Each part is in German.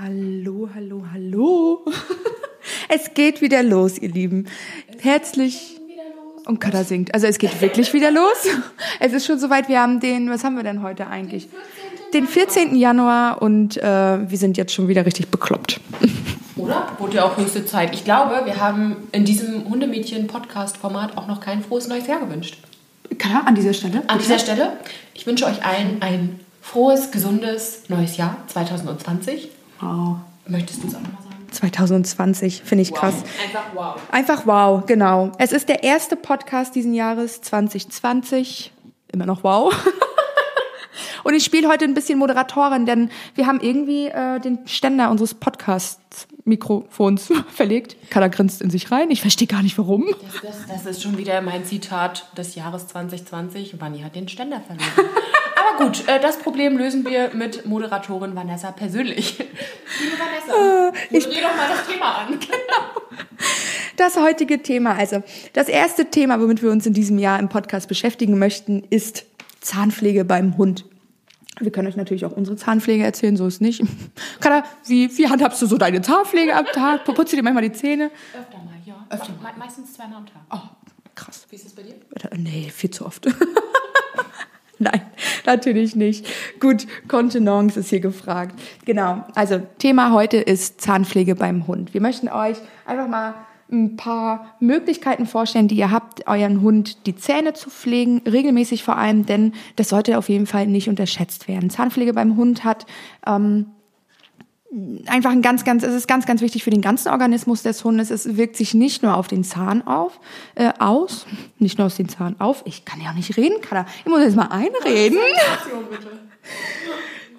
Hallo, hallo, hallo. Es geht wieder los, ihr Lieben. Herzlich. Und Kada singt. Also es geht wirklich wieder los. Es ist schon soweit. Wir haben den, was haben wir denn heute eigentlich? Den 14. Januar und äh, wir sind jetzt schon wieder richtig bekloppt. Oder? Wurde ja auch höchste Zeit. Ich glaube, wir haben in diesem Hundemädchen-Podcast-Format auch noch kein frohes neues Jahr gewünscht. Kada, an dieser Stelle? An dieser Stelle, ich wünsche euch allen ein frohes, gesundes neues Jahr 2020. Wow. Möchtest du es auch nochmal sagen? 2020, finde ich krass. Einfach wow. Einfach wow, genau. Es ist der erste Podcast diesen Jahres 2020. Immer noch wow. Und ich spiele heute ein bisschen Moderatorin, denn wir haben irgendwie äh, den Ständer unseres Podcast-Mikrofons verlegt. Kada grinst in sich rein. Ich verstehe gar nicht, warum. Das, das, das ist schon wieder mein Zitat des Jahres 2020. Vanni hat den Ständer verloren. Aber gut, äh, das Problem lösen wir mit Moderatorin Vanessa persönlich. Liebe Vanessa, moderier doch mal das Thema an. Das heutige Thema, also das erste Thema, womit wir uns in diesem Jahr im Podcast beschäftigen möchten, ist Zahnpflege beim Hund. Wir können euch natürlich auch unsere Zahnpflege erzählen, so ist nicht. Kada, wie, wie handhabst du so deine Zahnpflege am Tag? Putzt du dir manchmal die Zähne? Öfter mal, ja. Öfter mal. Meistens zweimal am Tag. Oh, krass. Wie ist das bei dir? Äh, Nee, viel zu oft. Nein, natürlich nicht. Gut, Kontenance ist hier gefragt. Genau, also Thema heute ist Zahnpflege beim Hund. Wir möchten euch einfach mal ein paar Möglichkeiten vorstellen, die ihr habt, euren Hund die Zähne zu pflegen, regelmäßig vor allem, denn das sollte auf jeden Fall nicht unterschätzt werden. Zahnpflege beim Hund hat ähm, einfach ein ganz, ganz, es ist ganz, ganz wichtig für den ganzen Organismus des Hundes. Es wirkt sich nicht nur auf den Zahn auf, äh, aus, nicht nur aus den Zahn auf. Ich kann ja auch nicht reden, Kada. Ich muss jetzt mal einreden.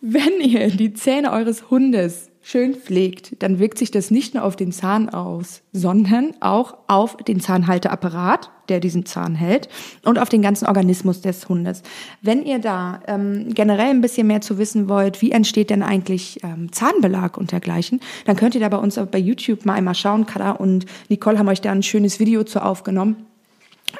Wenn ihr die Zähne eures Hundes schön pflegt, dann wirkt sich das nicht nur auf den Zahn aus, sondern auch auf den Zahnhalteapparat, der diesen Zahn hält, und auf den ganzen Organismus des Hundes. Wenn ihr da ähm, generell ein bisschen mehr zu wissen wollt, wie entsteht denn eigentlich ähm, Zahnbelag und dergleichen, dann könnt ihr da bei uns bei YouTube mal einmal schauen. Kada und Nicole haben euch da ein schönes Video zu aufgenommen.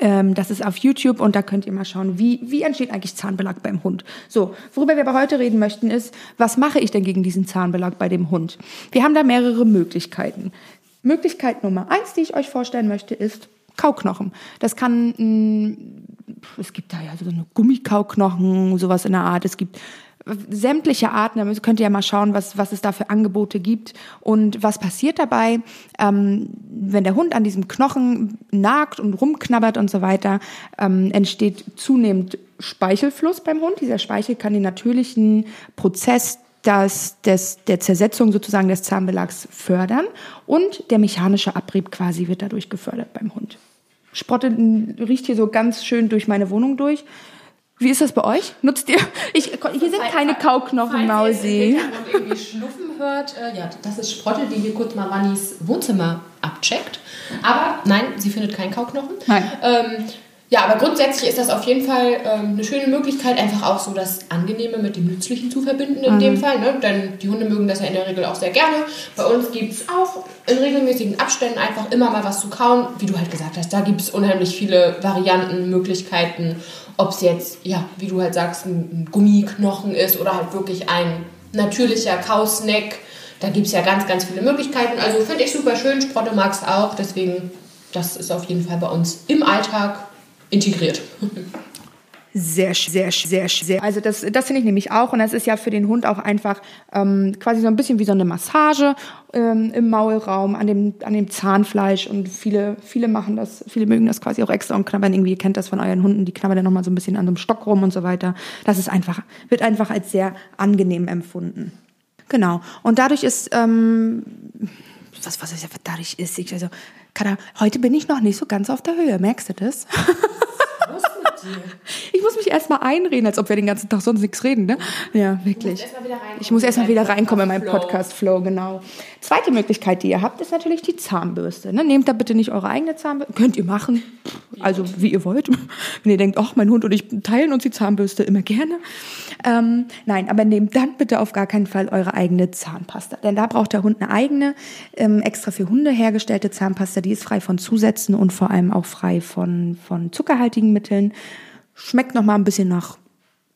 Ähm, das ist auf YouTube und da könnt ihr mal schauen, wie, wie entsteht eigentlich Zahnbelag beim Hund. So, worüber wir aber heute reden möchten ist, was mache ich denn gegen diesen Zahnbelag bei dem Hund? Wir haben da mehrere Möglichkeiten. Möglichkeit Nummer eins, die ich euch vorstellen möchte, ist Kauknochen. Das kann, mh, es gibt da ja so eine Gummikauknochen, sowas in der Art. Es gibt sämtliche Arten, da könnt ihr ja mal schauen, was, was es da für Angebote gibt und was passiert dabei, ähm, wenn der Hund an diesem Knochen nagt und rumknabbert und so weiter, ähm, entsteht zunehmend Speichelfluss beim Hund. Dieser Speichel kann den natürlichen Prozess das, des, der Zersetzung sozusagen des Zahnbelags fördern und der mechanische Abrieb quasi wird dadurch gefördert beim Hund. Sprotte riecht hier so ganz schön durch meine Wohnung durch. Wie ist das bei euch? Nutzt ihr? Ich, hier sind keine Kauknochen, Mausi. Hintergrund irgendwie schnuffen hört, äh, ja, das ist Sprotte, die hier kurz mal Wannis Wohnzimmer abcheckt. Aber nein, sie findet keinen Kauknochen. Nein. Ähm, ja, aber grundsätzlich ist das auf jeden Fall ähm, eine schöne Möglichkeit, einfach auch so das Angenehme mit dem Nützlichen zu verbinden in dem Fall. Ne? Denn die Hunde mögen das ja in der Regel auch sehr gerne. Bei uns gibt es auch in regelmäßigen Abständen einfach immer mal was zu kauen. Wie du halt gesagt hast, da gibt es unheimlich viele Varianten, Möglichkeiten. Ob es jetzt, ja, wie du halt sagst, ein, Gummiknochen ist oder halt wirklich ein natürlicher Kausnack. Da gibt es ja ganz, ganz viele Möglichkeiten. Also finde ich super schön. Sprotte mag es auch. Deswegen, das ist auf jeden Fall bei uns im Alltag integriert. Sehr, sehr, sehr, sehr. Also das, das finde ich nämlich auch. Und das ist ja für den Hund auch einfach ähm, quasi so ein bisschen wie so eine Massage ähm, im Maulraum, an dem, an dem Zahnfleisch. Und viele, viele machen das, viele mögen das quasi auch extra und knabbern irgendwie, ihr kennt das von euren Hunden, die knabbern dann nochmal so ein bisschen an so einem Stock rum und so weiter. Das ist einfach, wird einfach als sehr angenehm empfunden. Genau. Und dadurch ist, ähm, was, was ist ja, dadurch ist, ich, also, Kada, heute bin ich noch nicht so ganz auf der Höhe, merkst du das? Ich muss mich erstmal einreden, als ob wir den ganzen Tag sonst nichts reden, ne? Ja, wirklich. Ich muss erstmal wieder reinkommen in meinen Podcast-Flow. Podcast-Flow, genau. Zweite Möglichkeit, die ihr habt, ist natürlich die Zahnbürste. Ne? Nehmt da bitte nicht eure eigene Zahnbürste. Könnt ihr machen. Also, wie ihr wollt. Wenn ihr denkt, ach, mein Hund und ich teilen uns die Zahnbürste immer gerne. Ähm, nein, aber nehmt dann bitte auf gar keinen Fall eure eigene Zahnpasta. Denn da braucht der Hund eine eigene, ähm, extra für Hunde hergestellte Zahnpasta. Die ist frei von Zusätzen und vor allem auch frei von, von zuckerhaltigen Mitteln. Schmeckt noch mal ein bisschen nach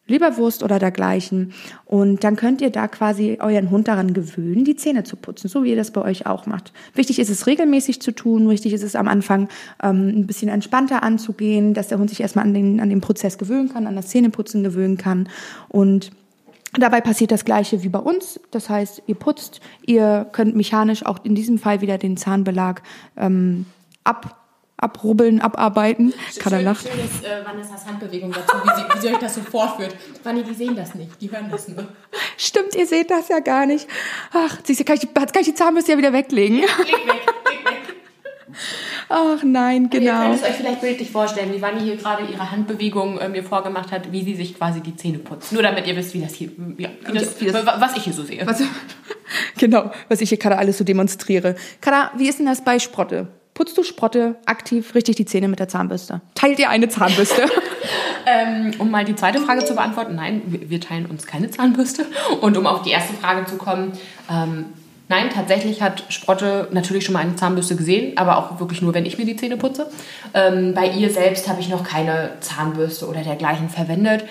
Leberwurst oder dergleichen. Und dann könnt ihr da quasi euren Hund daran gewöhnen, die Zähne zu putzen, so wie ihr das bei euch auch macht. Wichtig ist es regelmäßig zu tun, wichtig ist es am Anfang ähm, ein bisschen entspannter anzugehen, dass der Hund sich erstmal an den, an den Prozess gewöhnen kann, an das Zähneputzen gewöhnen kann. Und Dabei passiert das Gleiche wie bei uns. Das heißt, ihr putzt, ihr könnt mechanisch auch in diesem Fall wieder den Zahnbelag ähm, ab abrubbeln, abarbeiten. Kada lacht. Schön ist äh, Vanessas Handbewegung dazu, wie sie, wie sie euch das so vorführt. Vanni, die sehen das nicht, die hören das nur. Stimmt, ihr seht das ja gar nicht. Ach, siehst du, kann ich, die, kann ich die Zahnbürste ja wieder weglegen. Leg weg, leg weg. Ach nein, genau. ihr könnt es euch vielleicht bildlich vorstellen, wie Vanni hier gerade ihre Handbewegung äh, mir vorgemacht hat, wie sie sich quasi die Zähne putzt. Nur damit ihr wisst, wie das hier, ja, wie das, wie das, was ich hier so sehe. Was, genau, was ich hier gerade alles so demonstriere. Kada, wie ist denn das bei Sprotte? Putzt du Sprotte aktiv richtig die Zähne mit der Zahnbürste? Teilt ihr eine Zahnbürste? ähm, um mal die zweite Frage zu beantworten, nein, wir teilen uns keine Zahnbürste. Und um auf die erste Frage zu kommen, ähm, nein, tatsächlich hat Sprotte natürlich schon mal eine Zahnbürste gesehen, aber auch wirklich nur, wenn ich mir die Zähne putze. Ähm, bei ihr selbst habe ich noch keine Zahnbürste oder dergleichen verwendet.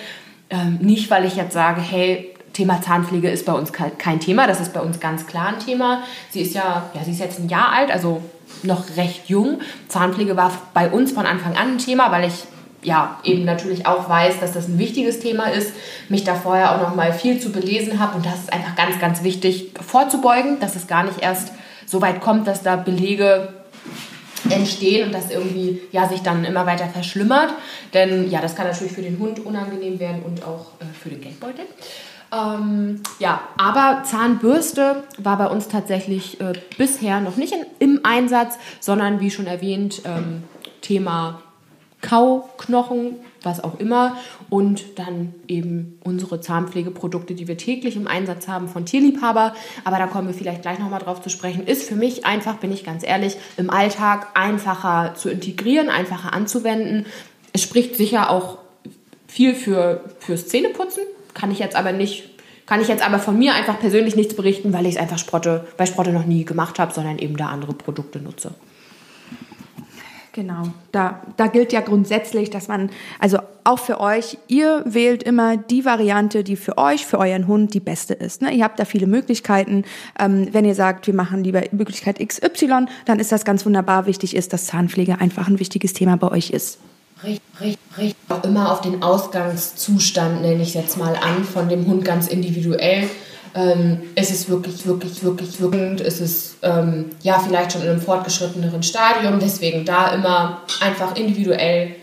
Ähm, nicht, weil ich jetzt sage, hey, Thema Zahnpflege ist bei uns kein Thema, das ist bei uns ganz klar ein Thema. Sie ist ja, ja, sie ist jetzt ein Jahr alt, also noch recht jung. Zahnpflege war bei uns von Anfang an ein Thema, weil ich ja eben natürlich auch weiß, dass das ein wichtiges Thema ist, mich da vorher auch noch mal viel zu belesen habe und das ist einfach ganz, ganz wichtig vorzubeugen, dass es gar nicht erst so weit kommt, dass da Belege entstehen und das irgendwie ja sich dann immer weiter verschlimmert, denn ja, das kann natürlich für den Hund unangenehm werden und auch äh, für den Geldbeutel. Ähm, ja, aber Zahnbürste war bei uns tatsächlich äh, bisher noch nicht in, im Einsatz, sondern wie schon erwähnt, ähm, Thema Kauknochen, was auch immer. Und dann eben unsere Zahnpflegeprodukte, die wir täglich im Einsatz haben von Tierliebhaber. Aber da kommen wir vielleicht gleich nochmal drauf zu sprechen. Ist für mich einfach, bin ich ganz ehrlich, im Alltag einfacher zu integrieren, einfacher anzuwenden. Es spricht sicher auch viel für, fürs Zähneputzen, kann ich jetzt aber nicht, kann ich jetzt aber von mir einfach persönlich nichts berichten, weil ich es einfach Sprotte, bei Sprotte noch nie gemacht habe, sondern eben da andere Produkte nutze. Genau, da, da gilt ja grundsätzlich, dass man, also auch für euch, ihr wählt immer die Variante, die für euch, für euren Hund die beste ist. Ne? Ihr habt da viele Möglichkeiten. Ähm, wenn ihr sagt, wir machen lieber Möglichkeit XY, dann ist das ganz wunderbar. Wichtig ist, dass Zahnpflege einfach ein wichtiges Thema bei euch ist richtig, richtig auch immer auf den Ausgangszustand, nenne ich es jetzt mal an, von dem Hund ganz individuell. Ähm, ist es wirklich, wirklich, wirklich wirkend? Ist es ähm, ja vielleicht schon in einem fortgeschritteneren Stadium? Deswegen da immer einfach individuell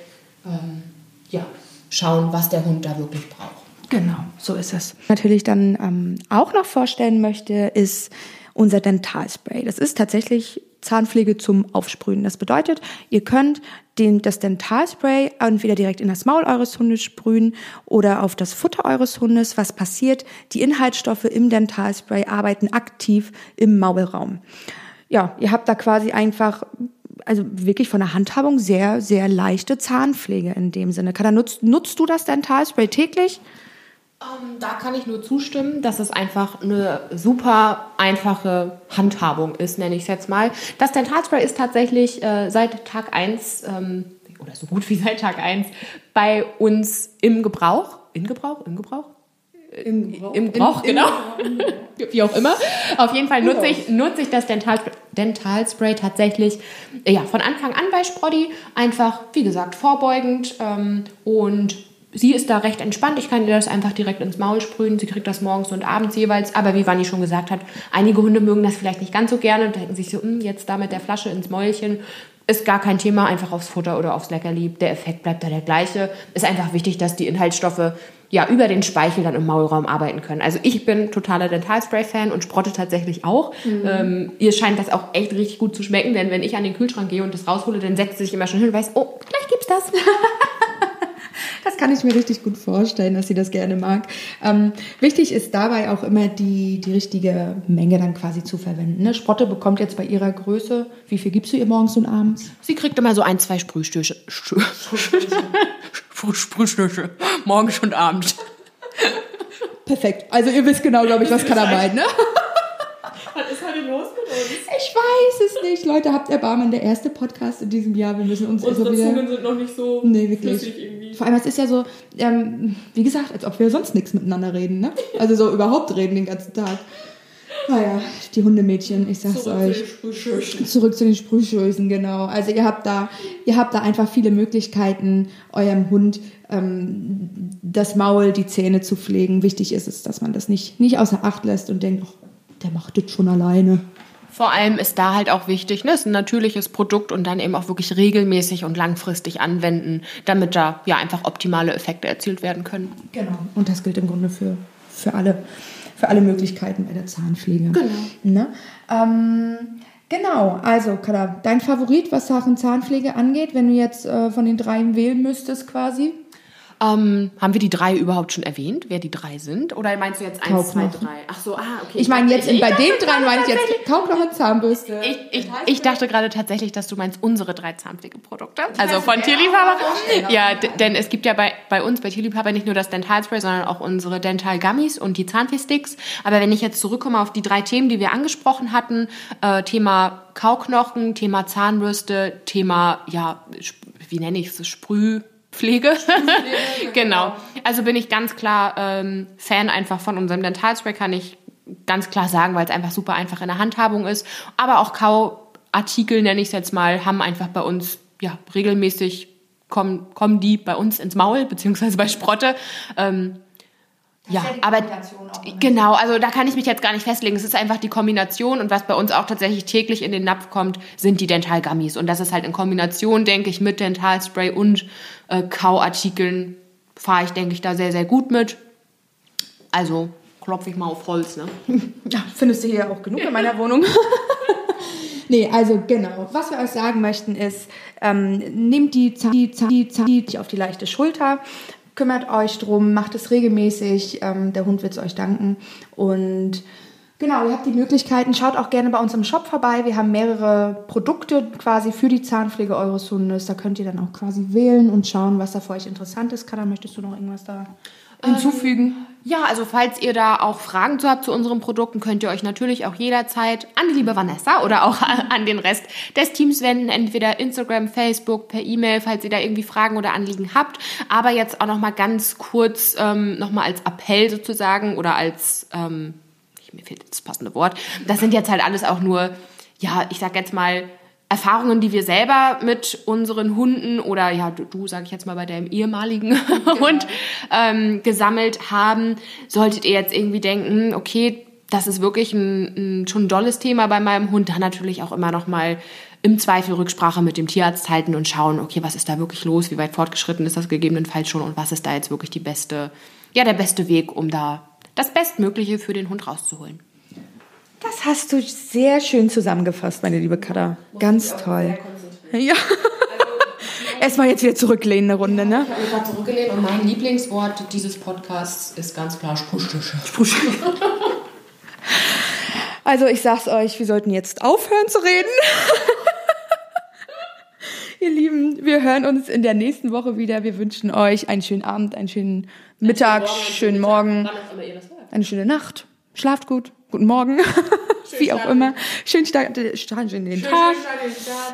ähm, ja, schauen, was der Hund da wirklich braucht. Genau, so ist es. Natürlich dann ähm, auch noch vorstellen möchte, ist unser Dentalspray. Das ist tatsächlich Zahnpflege zum Aufsprühen. Das bedeutet, ihr könnt den, das Dentalspray entweder direkt in das Maul eures Hundes sprühen oder auf das Futter eures Hundes. Was passiert? Die Inhaltsstoffe im Dentalspray arbeiten aktiv im Maulraum. Ja, ihr habt da quasi einfach also wirklich von der Handhabung sehr, sehr leichte Zahnpflege in dem Sinne. Kada, nutzt, nutzt du das Dentalspray täglich? Um, ähm, da kann ich nur zustimmen, dass es einfach eine super einfache Handhabung ist, nenne ich es jetzt mal. Das Dentalspray ist tatsächlich äh, seit Tag 1 ähm, oder so gut wie seit Tag 1 bei uns im Gebrauch. In Gebrauch? Im Gebrauch? Im Gebrauch, Im Gebrauch genau. Im Gebrauch. Wie auch immer. Auf jeden Fall nutze ich, nutze ich das Dental, Dentalspray tatsächlich ja, von Anfang an bei Sprody. Einfach, wie gesagt, vorbeugend ähm, und sie ist da recht entspannt. Ich kann ihr das einfach direkt ins Maul sprühen. Sie kriegt das morgens und abends jeweils. Aber wie Vanni schon gesagt hat, einige Hunde mögen das vielleicht nicht ganz so gerne und denken sich so, hm, jetzt da mit der Flasche ins Mäulchen. Ist gar kein Thema, einfach aufs Futter oder aufs Leckerli. Der Effekt bleibt da der gleiche. Ist einfach wichtig, dass die Inhaltsstoffe ja über den Speichel dann im Maulraum arbeiten können. Also ich bin totaler Dentalspray-Fan und Sprotte tatsächlich auch. Mhm. Ähm, ihr scheint das auch echt richtig gut zu schmecken, denn wenn ich an den Kühlschrank gehe und das raushole, dann setzt sie sich immer schon hin und weiß, oh, gleich gibt's das. Das kann ich mir richtig gut vorstellen, dass sie das gerne mag. Ähm, wichtig ist dabei auch immer die, die richtige Menge dann quasi zu verwenden. Ne? Sprotte bekommt jetzt bei ihrer Größe, wie viel gibst du ihr morgens und abends? Sie kriegt immer so ein, zwei Sprühstöße. Sprühstöße. Morgens und abends. Perfekt. Also ihr wisst genau, glaube ich, was kann er meinen, ne? Was ist heute los mit uns? Ich weiß es nicht. Leute, habt Erbarmen, der erste Podcast in diesem Jahr. Wir müssen uns Unsere also wieder... Zungen sind noch nicht so Nee, wirklich. flüssig irgendwie. Vor allem, es ist ja so, ähm, wie gesagt, als ob wir sonst nichts miteinander reden, ne? Also so überhaupt reden den ganzen Tag. Naja, die Hundemädchen, ich sag's Zurück euch. zu. Zurück zu den Sprühschößen, genau. Also ihr habt da, ihr habt da einfach viele Möglichkeiten, eurem Hund ähm, das Maul, die Zähne zu pflegen. Wichtig ist es, dass man das nicht, nicht außer Acht lässt und denkt, oh, der macht das schon alleine. Vor allem ist da halt auch wichtig, ne, es ist ein natürliches Produkt und dann eben auch wirklich regelmäßig und langfristig anwenden, damit da ja einfach optimale Effekte erzielt werden können. Genau. Und das gilt im Grunde für, für, alle, für alle Möglichkeiten bei der Zahnpflege. Genau. Ne? Ähm, genau, also Kada, dein Favorit, was Sachen Zahnpflege angeht, wenn du jetzt äh, von den dreien wählen müsstest quasi? Ähm, haben wir die drei überhaupt schon erwähnt, wer die drei sind? Oder meinst du jetzt eins, zwei, drei? Ach so, ah, okay. Ich meine jetzt in, bei den dachte dreien meine ich jetzt Kauknochen, Zahnbürste. Ich, ich, ich dachte gerade tatsächlich, dass du meinst unsere drei Zahnpflegeprodukte. Also von Tierliebhaber. Ja, denn es gibt ja bei, bei uns, bei Tierliebhaber, nicht nur das Dentalspray, sondern auch unsere Dental Gummies und die Zahnfee-Sticks. Aber wenn ich jetzt zurückkomme auf die drei Themen, die wir angesprochen hatten, äh, Thema Kauknochen, Thema Zahnbürste, Thema, ja, wie nenne ich es, Sprühpflege. genau. Also bin ich ganz klar ähm, Fan einfach von unserem Dentalspray, kann ich ganz klar sagen, weil es einfach super einfach in der Handhabung ist. Aber auch Kauartikel, nenne ich es jetzt mal, haben einfach bei uns ja regelmäßig kommen, kommen die bei uns ins Maul, beziehungsweise bei Sprotte. Ähm, ja, aber genau, also da kann ich mich jetzt gar nicht festlegen. Es ist einfach die Kombination und was bei uns auch tatsächlich täglich in den Napf kommt, sind die Dentalgummies. Und das ist halt in Kombination, denke ich, mit Dentalspray und äh, Kauartikeln fahre ich, denke ich, da sehr, sehr gut mit. Also klopfe ich mal auf Holz, ne? Ja, findest du hier auch genug in meiner Wohnung? nee, also genau. Was wir euch sagen möchten ist, ähm, nehmt die Zahn, die Zahn, die Zahn auf die leichte Schulter, kümmert euch drum, macht es regelmäßig, ähm, der Hund wird es euch danken und Genau, ihr habt die Möglichkeiten. Schaut auch gerne bei uns im Shop vorbei. Wir haben mehrere Produkte quasi für die Zahnpflege eures Hundes. Da könnt ihr dann auch quasi wählen und schauen, was da für euch interessant ist. Kada, möchtest du noch irgendwas da hinzufügen? Ja, also falls ihr da auch Fragen zu habt zu unseren Produkten, könnt ihr euch natürlich auch jederzeit an die liebe Vanessa oder auch an den Rest des Teams wenden, entweder Instagram, Facebook, per E-Mail, falls ihr da irgendwie Fragen oder Anliegen habt. Aber jetzt auch noch mal ganz kurz ähm, noch als Appell sozusagen oder als ähm, mir fehlt das passende Wort. Das sind jetzt halt alles auch nur, ja, ich sag jetzt mal Erfahrungen, die wir selber mit unseren Hunden oder ja, du, du sag ich jetzt mal bei deinem ehemaligen Hund ähm, gesammelt haben, solltet ihr jetzt irgendwie denken, okay, das ist wirklich ein, ein schon ein dolles Thema bei meinem Hund, dann natürlich auch immer noch mal im Zweifel Rücksprache mit dem Tierarzt halten und schauen, okay, was ist da wirklich los, wie weit fortgeschritten ist das gegebenenfalls schon und was ist da jetzt wirklich die beste, ja, der beste Weg, um da das Bestmögliche für den Hund rauszuholen. Das hast du sehr schön zusammengefasst, meine liebe Kada. Ganz toll. Ja. Erstmal jetzt wieder zurücklehnen eine Runde, ne? Ich habe mich gerade zurückgelehnt und mein Lieblingswort dieses Podcasts ist ganz klar Sprühstische. Also ich sag's euch, wir sollten jetzt aufhören zu reden. Ihr Lieben, wir hören uns in der nächsten Woche wieder. Wir wünschen euch einen schönen Abend, einen schönen Mittag, schönen Morgen, eine schöne Nacht. Schlaft gut, guten Morgen, wie auch immer. Schön starten in den Tag.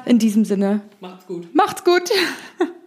In diesem Sinne, Macht's gut. macht's gut.